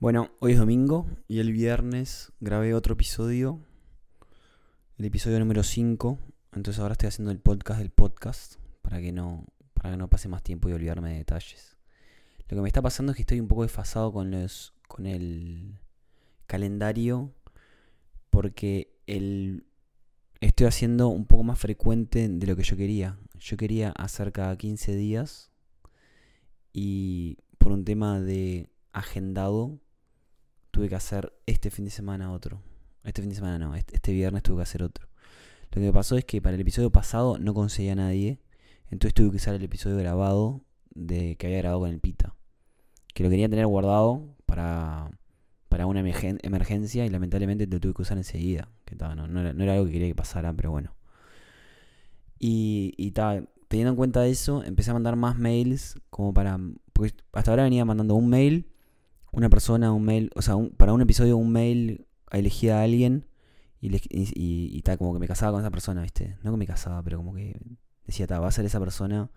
Bueno, hoy es domingo y el viernes grabé otro episodio, el episodio número 5. Entonces ahora estoy haciendo el podcast del podcast para que no, para que no pase más tiempo y olvidarme de detalles. Lo que me está pasando es que estoy un poco desfasado con los, con el calendario porque el, estoy haciendo un poco más frecuente de lo que yo quería. Yo quería hacer cada 15 días y por un tema de agendado tuve que hacer este fin de semana otro. Este fin de semana no, este, viernes tuve que hacer otro. Lo que pasó es que para el episodio pasado no conseguía a nadie. Entonces tuve que usar el episodio grabado de que había grabado con el Pita. Que lo quería tener guardado para, para una emergencia y lamentablemente lo tuve que usar enseguida. Que no, no, era, algo que quería que pasara, pero bueno. Y, y teniendo en cuenta eso, empecé a mandar más mails como para... Porque hasta ahora venía mandando un mail una persona, un mail, o sea, para un episodio un mail elegía a alguien y, y, tal, como que me casaba con esa persona, ¿viste? No que me casaba, pero como que decía, va a ser esa persona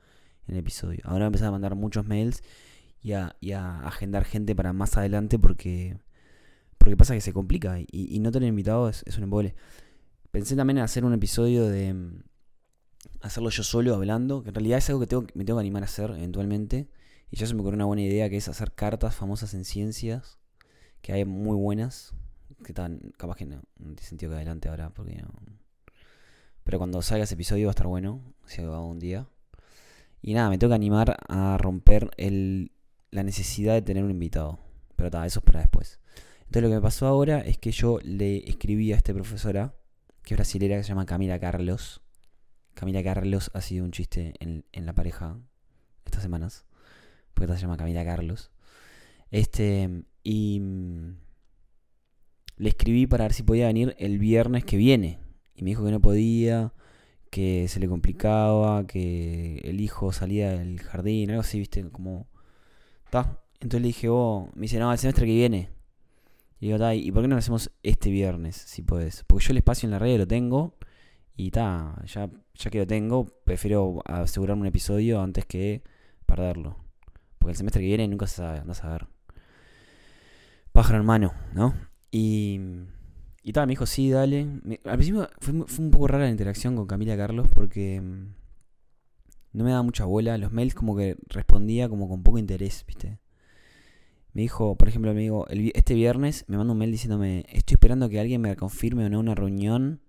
en el episodio. Ahora empecé a mandar muchos mails y a, agendar gente para más adelante porque porque pasa que se complica y, no tener invitado es, es un embole. Pensé también en hacer un episodio de mm, hacerlo yo solo hablando, que en realidad es algo que tengo, me tengo que animar a hacer eventualmente. Y ya se me ocurrió una buena idea que es hacer cartas famosas en ciencias, que hay muy buenas, que están, capaz que no, no tiene sentido que adelante ahora, porque. Pero cuando salga ese episodio va a estar bueno, si hago un día. Y nada, me tengo que animar a romper el, la necesidad de tener un invitado. Pero está, eso es para después. Entonces lo que me pasó ahora es que yo le escribí a esta profesora, que es brasilera, que se llama Camila Carlos. Camila Carlos ha sido un chiste en, en la pareja estas semanas porque esta se llama Camila Carlos. Este, y mm, le escribí para ver si podía venir el viernes que viene. Y me dijo que no podía, que se le complicaba, que el hijo salía del jardín, algo así, viste, como... ¿Está? Entonces le dije, oh, me dice, no, el semestre que viene. Y digo, ¿y por qué no lo hacemos este viernes, si puedes? Porque yo el espacio en la red lo tengo. Y ta, ya, ya que lo tengo, prefiero asegurarme un episodio antes que perderlo. Porque el semestre que viene nunca se sabe, andás a ver. Pájaro hermano, ¿no? Y. Y tal, me dijo, sí, dale. al principio fue, un poco rara la interacción con Camila Carlos porque. Mm, no me daba mucha bola. Los mails como que respondía como con poco interés, ¿viste? Me dijo, por ejemplo, me dijo, este viernes me manda un mail diciéndome, estoy esperando que alguien me confirme o no una reunión,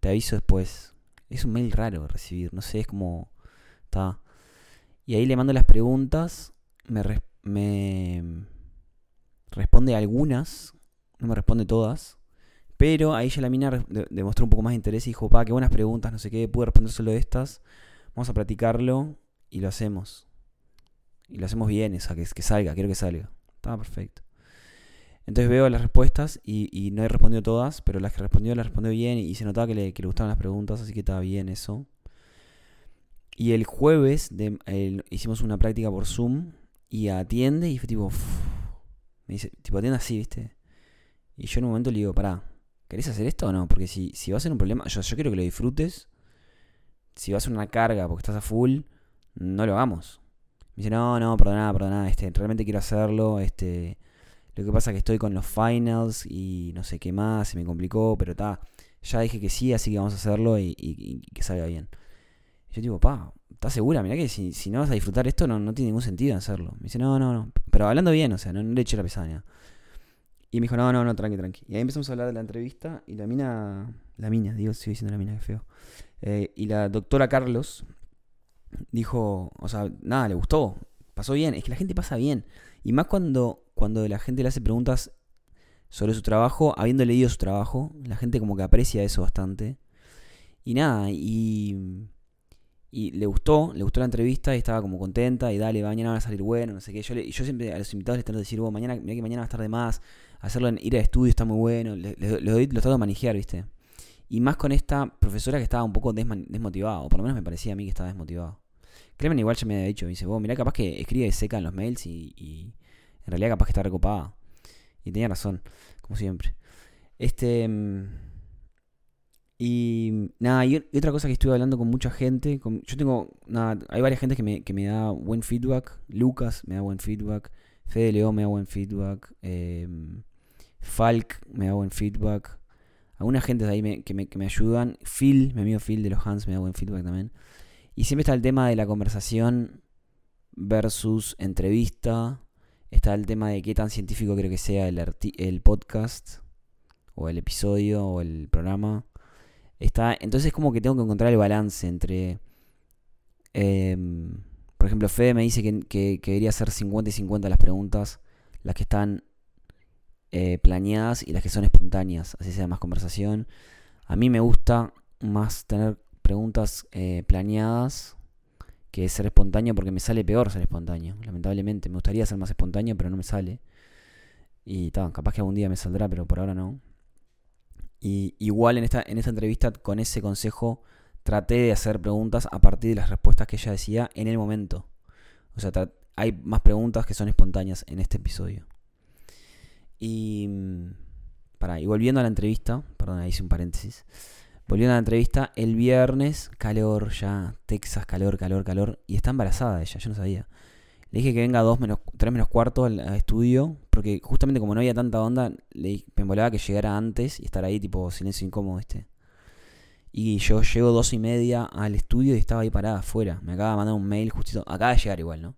te aviso después. Es un mail raro recibir, no sé, es como... Está. Y ahí le mando las preguntas me, me responde algunas, no me responde todas. Pero ahí ya la mina demostró un poco más de interés y dijo, pa, qué buenas preguntas, no sé qué, pude responder solo estas. Vamos a practicarlo y lo hacemos. Y lo hacemos bien, o sea, que, que salga, quiero que salga. Estaba perfecto. Entonces veo las respuestas y, no he respondido todas, pero las que respondió las respondió bien y se notaba que le, que le gustaban las preguntas, así que estaba bien eso. Y el jueves hicimos una práctica por Zoom y atiende y fue tipo. me dice, tipo, atiende así, ¿viste? Y yo en un momento le digo, pará, ¿querés hacer esto o no? Porque si, si va a ser un problema, yo, yo quiero que lo disfrutes. Si va a ser una carga porque estás a full, no lo hagamos. Me dice, no, no, perdona, perdona, este, realmente quiero hacerlo, este. Lo que pasa es que estoy con los finals y no sé qué más, se me complicó, pero está. Ya dije que sí, así que vamos a hacerlo y, y que salga bien. Y yo digo, pa, ¿estás segura? Mirá que si, si, no vas a disfrutar esto, no, no tiene ningún sentido hacerlo. Me dice, no, no, no. Pero hablando bien, o sea, no, le eché la pesadilla. Y me dijo, no, no, no, tranqui, tranqui. Y ahí empezamos a hablar de la entrevista y la mina, la mina, digo, sigo diciendo la mina, que feo. Eh, y la doctora Carlos dijo, o sea, nada, le gustó, pasó bien. Es que la gente pasa bien. Y más cuando, cuando la gente le hace preguntas sobre su trabajo, habiendo leído su trabajo, la gente como que aprecia eso bastante. Y nada, y y le gustó, le gustó la entrevista y estaba como contenta y dale, mañana va a salir bueno, no sé qué. Yo, le, yo siempre a los invitados les tengo que decir, mañana, mira que mañana va a estar de más, hacerlo en ir al estudio está muy bueno, le, doy, lo de manejar, ¿viste? Y más con esta profesora que estaba un poco desmotivada, o por lo menos me parecía a mí que estaba desmotivado. Clemen igual ya me había dicho, me dice, vos, mirá, capaz que escribe seca en los mails y, y en realidad capaz que está recopada. Y tenía razón, como siempre. Este... Y nada, y otra cosa que estuve hablando con mucha gente, yo tengo, nada, hay varias gente que me, que me da buen feedback, Lucas me da buen feedback, Fede Leo me da buen feedback. em, Falk me da buen feedback. Algunas gentes ahí me- que, me, que me ayudan. Phil, mi amigo Phil de los Hans, me da buen feedback también. Y siempre está el tema de la conversación versus entrevista. Está el tema de qué tan científico creo que sea el, el podcast, o el episodio, o el programa. Está, entonces como que tengo que encontrar el balance entre... em, por ejemplo, Fede me dice que, que, que debería ser 50 y 50 las preguntas, las que están eh, planeadas y las que son espontáneas, así sea más conversación. A mí me gusta más tener preguntas eh, planeadas que ser espontáneo porque me sale peor ser espontáneo, lamentablemente. Me gustaría ser más espontáneo, pero no me sale. Y ta, capaz que algún día me saldrá, pero por ahora no. Y igual en esta, en esta entrevista con ese consejo traté de hacer preguntas a partir de las respuestas que ella decía en el momento. O sea, hay más preguntas que son espontáneas en este episodio. Y. mm, Pará, y volviendo a la entrevista, perdón, ahí hice un paréntesis. Volviendo a la entrevista, el viernes, calor ya, Texas, calor, calor, calor. Y está embarazada ella, yo no sabía. Le dije que venga 2 menos, 3 menos cuarto al, estudio, porque justamente como no había tanta onda, le, me molaba que llegara antes y estar ahí tipo silencio incómodo, ¿viste? Y yo llego dos y media al estudio y estaba ahí parada afuera. Me acaba de mandar un mail justito. Acaba de llegar igual, ¿no?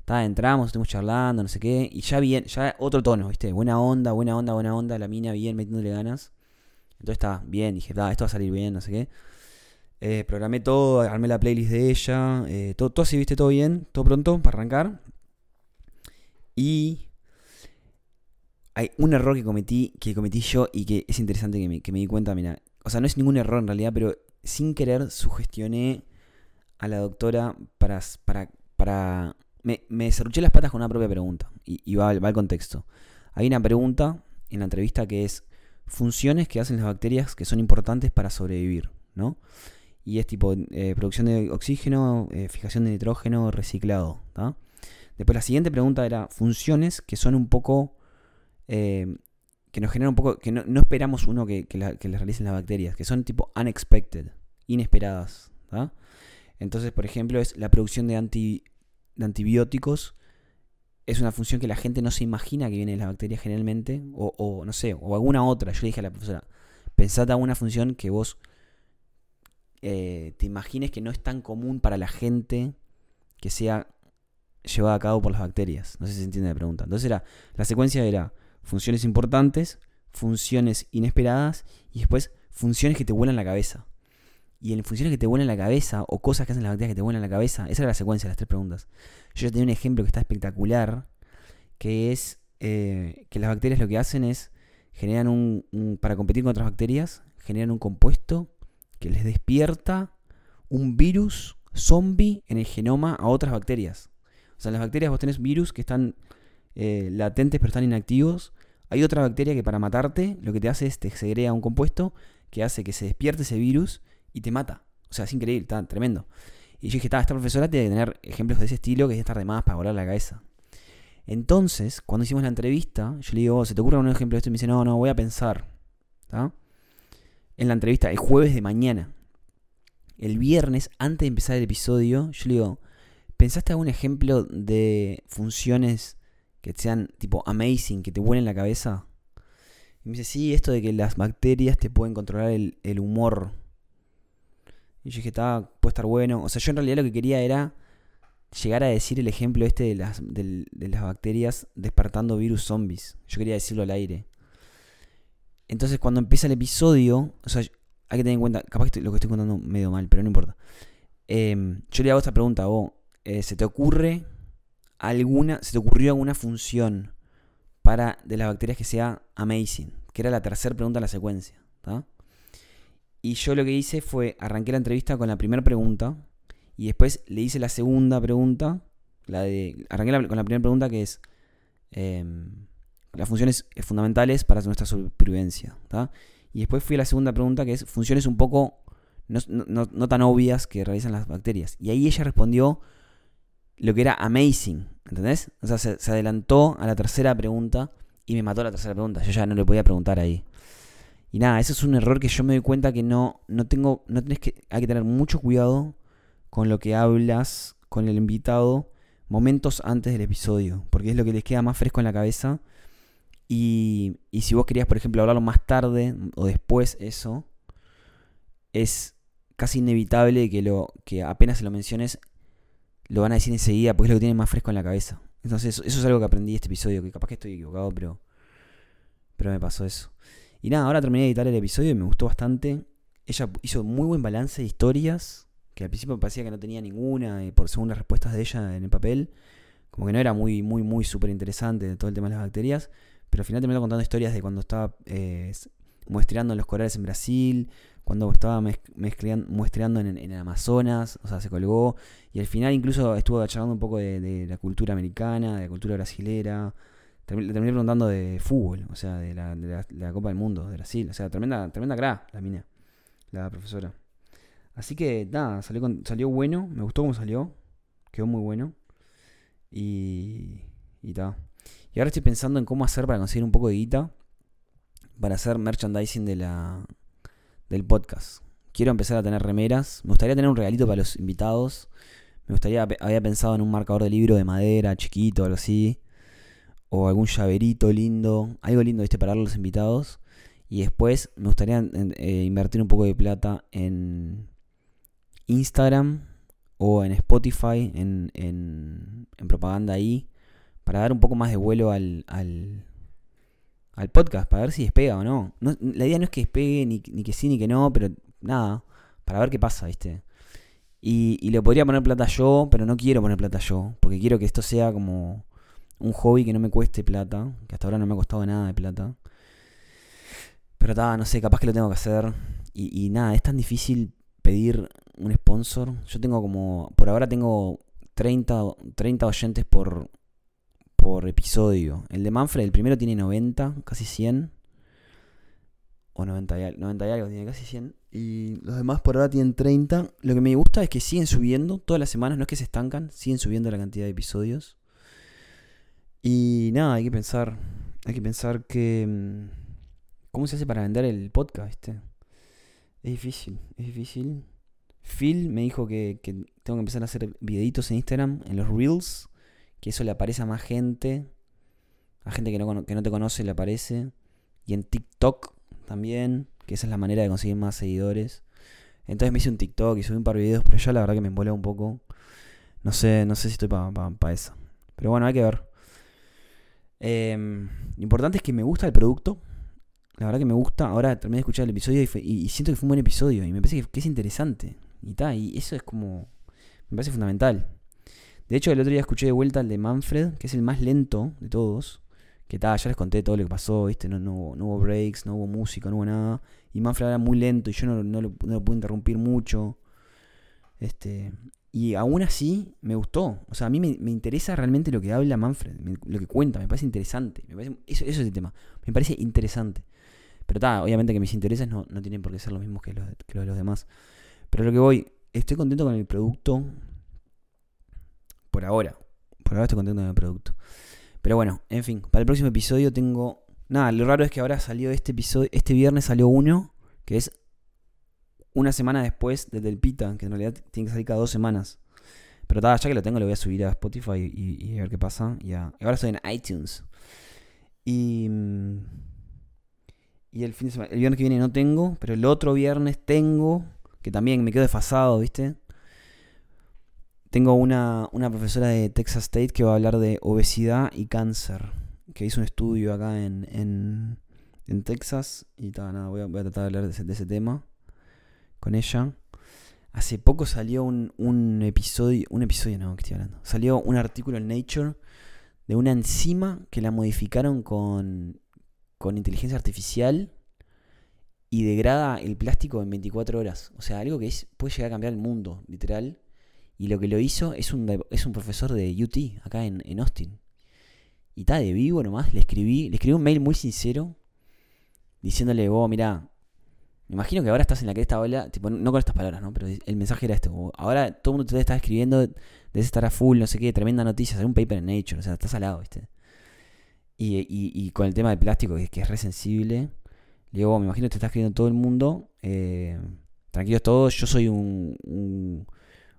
Estaba, entramos, estuvimos charlando, no sé qué. Y ya bien, ya otro tono, ¿viste? Buena onda, buena onda, buena onda. La mina bien metiéndole ganas. Entonces está bien, dije, "Da, esto va a salir bien, no sé qué. Eh, programé todo, armé la playlist de ella. eh, todo, todo así, viste, todo bien, todo pronto para arrancar. Y hay un error que cometí, que cometí yo y que es interesante que me, di cuenta, mira. O sea, no es ningún error en realidad, pero sin querer sugestioné a la doctora para... para, para me, me las patas con una propia pregunta. Y, va, va al contexto. Hay una pregunta en la entrevista que es funciones que hacen las bacterias que son importantes para sobrevivir, ¿no? Y es tipo eh, producción de oxígeno, eh, fijación de nitrógeno, reciclado. Después la siguiente pregunta era funciones que son un poco... eh, que nos generan un poco... que no, esperamos uno que, que, que realicen las bacterias, que son tipo unexpected, inesperadas, ¿tá? Entonces, por ejemplo, es la producción de, anti, de antibióticos. Es una función que la gente no se imagina que viene de las bacterias generalmente. O, o, no sé, o alguna otra. Yo le dije a la profesora, pensate alguna función que vos eh, te imagines que no es tan común para la gente que sea llevada a cabo por las bacterias. No sé si se entiende la pregunta. Entonces era, la secuencia era funciones importantes, funciones inesperadas y después funciones que te vuelan la cabeza. Y en funciones que te vuelan la cabeza o cosas que hacen las bacterias que te vuelan la cabeza, esa era la secuencia de las tres preguntas. Yo ya tenía un ejemplo que está espectacular, que es eh, que las bacterias lo que hacen es generan un, un- para competir con otras bacterias, generan un compuesto que les despierta un virus zombie en el genoma a otras bacterias. O sea, las bacterias vos tenés virus que están eh, latentes pero están inactivos. Hay otra bacteria que para matarte lo que te hace es te segrega un compuesto que hace que se despierte ese virus y te mata. O sea, es increíble, está tremendo. Y yo dije, "Ta, esta profesora tiene que tener ejemplos de ese estilo que es estar de más para volar la cabeza. Entonces, cuando hicimos la entrevista, yo le digo, ¿se te ocurre algún ejemplo de esto? Y me dice, no, no, voy a pensar. ¿tá? En la entrevista, el jueves de mañana. El viernes, antes de empezar el episodio, yo le digo, ¿pensaste algún ejemplo de funciones que sean tipo amazing, que te vuelen la cabeza? Y me dice, sí, esto de que las bacterias te pueden controlar el, humor. Y yo dije, está, puede estar bueno. O sea, yo en realidad lo que quería era llegar a decir el ejemplo este de las, de las bacterias despertando virus zombies. Yo quería decirlo al aire. Entonces cuando empieza el episodio, o sea, hay que tener en cuenta, capaz que lo que estoy contando medio mal, pero no importa. Em, yo le hago esta pregunta a vos. eh, ¿Se te ocurre alguna, se te ocurrió alguna función para de las bacterias que sea amazing? Que era la tercera pregunta de la secuencia. ¿tá? Y yo lo que hice fue, arranqué la entrevista con la primera pregunta y después le hice la segunda pregunta, la de, arranqué con la primera pregunta que es em, las funciones eh, fundamentales para nuestra supervivencia. Y después fui a la segunda pregunta que es funciones un poco no, no- no- tan obvias que realizan las bacterias. Y ahí ella respondió lo que era amazing, ¿entendés? O sea, se, adelantó a la tercera pregunta y me mató la tercera pregunta. Yo ya no le podía preguntar ahí. Y nada, eso es un error que yo me doy cuenta que no, no tengo, no tenés que, hay que tener mucho cuidado con lo que hablas con el invitado, momentos antes del episodio, porque es lo que les queda más fresco en la cabeza. Y, y si vos querías, por ejemplo, hablarlo más tarde o después, eso, es casi inevitable que, lo, que apenas se lo menciones, lo van a decir enseguida, porque es lo que tienen más fresco en la cabeza. Entonces, eso es algo que aprendí este episodio, que capaz que estoy equivocado, pero, pero me pasó eso. Y nada, ahora terminé de editar el episodio y me gustó bastante. Ella hizo muy buen balance de historias, que al principio me parecía que no tenía ninguna, y por según las respuestas de ella en el papel, como que no era muy, muy, muy súper interesante todo el tema de las bacterias, pero al final terminó contando historias de cuando estaba eh, muestreando los corales en Brasil, cuando estaba muestreando en, Amazonas, o sea, se colgó, y al final incluso estuvo charlando un poco de, la cultura americana, de la cultura brasilera, le terminé preguntando de fútbol, o sea, de la, de la, Copa del Mundo de Brasil, o sea, tremenda, tremenda cra, la mina, la profesora. Así que nada, salió, salió bueno, me gustó cómo salió, quedó muy bueno. Y. Y ta. Y ahora estoy pensando en cómo hacer para conseguir un poco de guita para hacer merchandising de la, del podcast. Quiero empezar a tener remeras. Me gustaría tener un regalito para los invitados. Me gustaría, había pensado en un marcador de libro de madera, chiquito, algo así. O algún llaverito lindo. Algo lindo, viste, para los invitados. Y después me gustaría eh, invertir un poco de plata en, Instagram o en Spotify, en, en, propaganda ahí, para dar un poco más de vuelo al, al, al, podcast, para ver si despega o no. La idea no es que despegue, ni, ni, que sí, ni que no, pero nada, para ver qué pasa, ¿viste? Y, y le podría poner plata yo, pero no quiero poner plata yo, porque quiero que esto sea como un hobby que no me cueste plata, que hasta ahora no me ha costado nada de plata. Pero nada, no sé, capaz que lo tengo que hacer. Y, y nada, es tan difícil pedir un sponsor. Yo tengo como, por ahora tengo 30, 30 oyentes por, por episodio. El de Manfred, el primero tiene 90, casi 100. O 90 y, algo, 90 y algo, tiene casi 100. Y los demás por ahora tienen 30. Lo que me gusta es que siguen subiendo todas las semanas, no es que se estancan, siguen subiendo la cantidad de episodios. Y nada, hay que pensar, hay que pensar que... Mm, ¿Cómo se hace para vender el podcast? Es difícil, es difícil. Phil me dijo que, tengo que empezar a hacer videitos en Instagram, en los Reels, que eso le aparece a más gente. A gente que no, que no te conoce le aparece. Y en TikTok también, que esa es la manera de conseguir más seguidores. Entonces me hice un TikTok y subí un par de videos, pero ya la verdad que me embolé un poco. No sé, no sé si estoy para pa, eso. Pero bueno, hay que ver. Em, lo importante es que me gusta el producto. La verdad que me gusta. Ahora terminé de escuchar el episodio y, siento que fue un buen episodio. Y me parece que es interesante. Y, ta, y eso es como... Me parece fundamental. De hecho, el otro día escuché de vuelta el de Manfred, que es el más lento de todos. Que tal, ya les conté todo lo que pasó, ¿viste? No, no, hubo breaks, no hubo música, no hubo nada. Y Manfred era muy lento y yo no, no, lo, pude interrumpir mucho. Este, y aún así me gustó. O sea, a mí me, interesa realmente lo que habla Manfred, lo que cuenta, me parece interesante. Me parece, eso, eso, es el tema. Me parece interesante. Pero está, obviamente que mis intereses no, no, tienen por qué ser los mismos que los, que los de los demás. Pero lo que voy, estoy contento con el producto. Por ahora. Por ahora estoy contento con el producto. Pero bueno, en fin, para el próximo episodio tengo. Nada, lo raro es que ahora salió este episodio. Este viernes salió uno, que es una semana después del del Pita, que en realidad tiene que salir cada dos semanas. Pero ya que lo tengo, lo voy a subir a Spotify y, a ver qué pasa. Y, ahora estoy en iTunes. Y. Y el fin el viernes que viene no tengo, pero el otro viernes tengo que también me quedo desfasado, ¿viste? Tengo una, profesora de Texas State que va a hablar de obesidad y cáncer, que hizo un estudio acá en, en, Texas y tal, nada, voy a, a, tratar de hablar de ese, tema con ella. Hace poco salió un, un episodio, un episodio no, que estoy hablando, salió un artículo en Nature de una enzima que la modificaron con, con inteligencia artificial y degrada el plástico en 24 horas. O sea, algo que puede llegar a cambiar el mundo, literal. Y lo que lo hizo es un, es un profesor de UT, acá en, en Austin. Y está de vivo nomás, le escribí, le escribí un mail muy sincero, diciéndole, vos, mira, me imagino que ahora estás en la que esta ola, tipo, no con estas palabras, ¿no? Pero el mensaje era este, ahora todo el mundo te está escribiendo, debes estar a full, no sé qué, tremenda noticia, hacer un paper en Nature, o sea, estás al lado, ¿viste? Y, y, y con el tema del plástico, que, que es re sensible, le digo, me imagino que te está escribiendo todo el mundo. Eh, tranquilos todos, yo soy un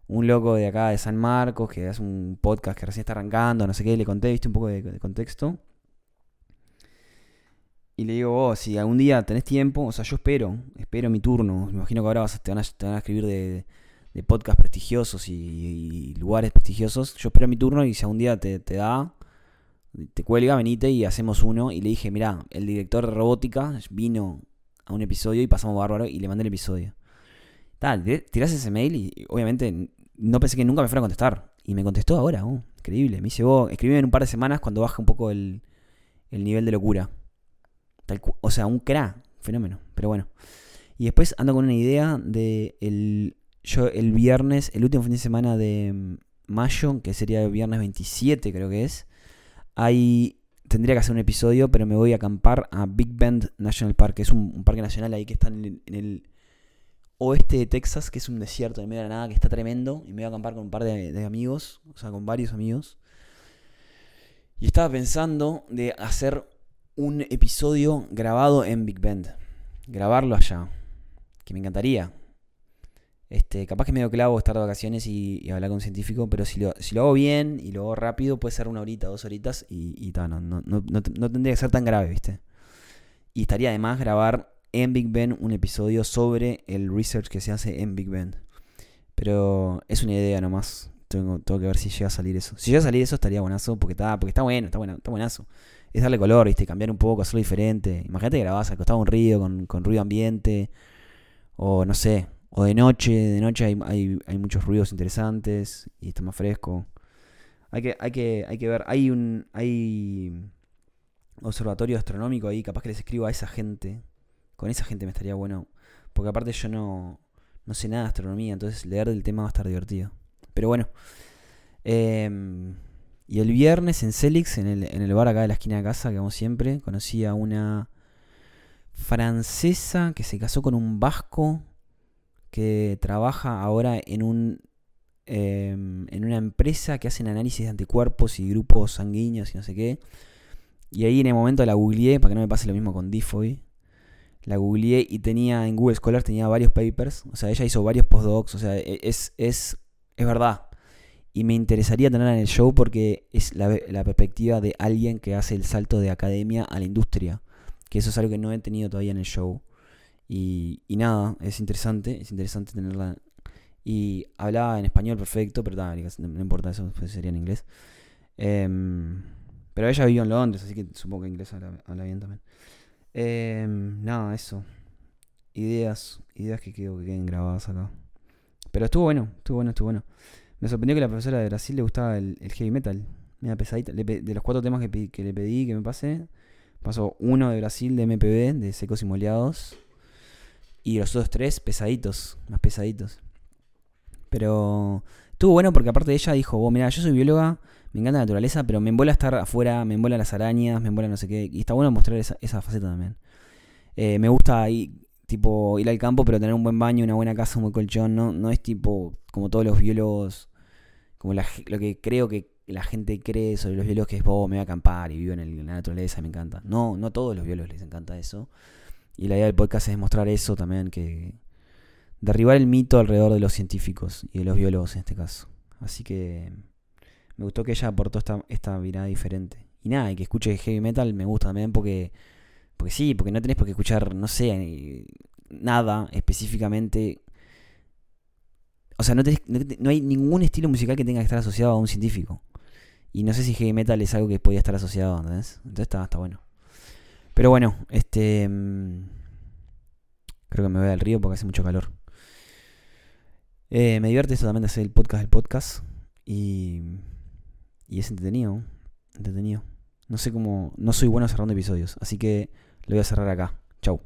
loco de acá de San Marcos que hace un podcast que recién está arrancando, no sé qué, le conté, viste un poco de, contexto. Y le digo, vos, si algún día tenés tiempo, o sea, yo espero, espero mi turno. Me imagino que ahora vas te, van a, escribir de, de podcasts prestigiosos y, lugares prestigiosos. Yo espero mi turno y si algún día te, te da, te cuelga, venite y hacemos uno. Y le dije, mirá, el director de robótica vino a un episodio y pasamos bárbaro y le mandé el episodio. Tal, tirás ese mail y obviamente no pensé que nunca me fuera a contestar. Y me contestó ahora, oh, increíble. Me dice, vos, escribime en un par de semanas cuando baje un poco el, el nivel de locura. o sea, un cra, fenómeno. Pero bueno. Y después ando con una idea de el, yo el viernes, el último fin de semana de mm, mayo, que sería el viernes 27 creo que es, ahí tendría que hacer un episodio, pero me voy a acampar a Big Bend National Park, que es un, parque nacional ahí que está en el oeste de Texas, que es un desierto medio de la nada, que está tremendo. Y me voy a acampar con un par de, amigos, o sea, con varios amigos. Y estaba pensando de hacer un episodio grabado en Big Bend. Grabarlo allá. Que me encantaría. Este, capaz que medio clavo estar de vacaciones y, hablar con un científico, pero si lo, si lo hago bien y lo hago rápido, puede ser una horita, dos horitas y, y no, no, no, no, tendría que ser tan grave, ¿viste? Y estaría además grabar en Big Ben un episodio sobre el research que se hace en Big Ben. Pero es una idea nomás. Tengo, que ver si llega a salir eso. Si llega a salir eso estaría buenazo, porque está, porque está bueno, está bueno, está buenazo. Es darle color, ¿viste? Cambiar un poco, hacerlo diferente. Imagínate que grabás al costado un río con, con, ruido ambiente. O no sé. O de noche. De noche hay, hay, hay muchos ruidos interesantes. Y está más fresco. Hay que, hay que, hay que ver. Hay un. hay observatorio astronómico ahí. Capaz que les escribo a esa gente con esa gente me estaría bueno. Porque aparte yo no, no sé nada de astronomía, entonces leer del tema va a estar divertido. Pero bueno. Em, y el viernes en Celix, en el, en el bar acá de la esquina de casa, que vamos siempre, conocí a una francesa que se casó con un vasco que trabaja ahora en un em, en una empresa que hacen análisis de anticuerpos y grupos sanguíneos y no sé qué. Y ahí en el momento la googleé para que no me pase lo mismo con Difoy la googleé y tenía en Google Scholar tenía varios papers, o sea, ella hizo varios postdocs, o sea, e, es, es, es verdad. Y me interesaría tenerla en el show porque es la, perspectiva de alguien que hace el salto de academia a la industria, que eso es algo que no he tenido todavía en el show. Y, y nada, es interesante, es interesante tenerla. Y hablaba en español perfecto, pero no, importa, eso sería en inglés. Em, pero ella vivió en Londres, así que supongo que inglés habla bien también. Eh, nada, eso. Ideas, ideas que, quiero que queden grabadas acá. Pero estuvo bueno, estuvo bueno, estuvo bueno. Me sorprendió que la profesora de Brasil le gustaba el, heavy metal. Mira, pesadita. de los cuatro temas que, que, le pedí que me pase, pasó uno de Brasil de MPB, de secos y moleados. Y los otros tres pesaditos, más pesaditos. Pero estuvo bueno porque aparte de ella dijo, vos, mira, yo soy bióloga, me encanta la naturaleza, pero me embola estar afuera, me embola las arañas, me embola no sé qué. Y está bueno mostrar esa, faceta también. Eh, me gusta ir, tipo, ir al campo, pero tener un buen baño, una buena casa, un buen colchón. No, no es tipo como todos los biólogos, como lo que creo que la gente cree sobre los biólogos que es, vos me voy a acampar y vivo en, la naturaleza, me encanta. No, no a todos los biólogos les encanta eso. Y la idea del podcast es mostrar eso también, que derribar el mito alrededor de los científicos y de los biólogos en este caso. Así que me gustó que ella aportó esta, esta mirada diferente. Y nada, y que escuche heavy metal me gusta también porque, porque sí, porque no tenés por qué escuchar, no sé, nada específicamente. O sea, no, no, hay ningún estilo musical que tenga que estar asociado a un científico. Y no sé si heavy metal es algo que podía estar asociado, ¿entendés? Entonces está, está bueno. Pero bueno, este... Mm, creo que me voy al río porque hace mucho calor. Eh, me divierte eso también de hacer el podcast del podcast. Y y es entretenido. Entretenido. No sé cómo. No soy bueno cerrando episodios. Así que lo voy a cerrar acá. Chau.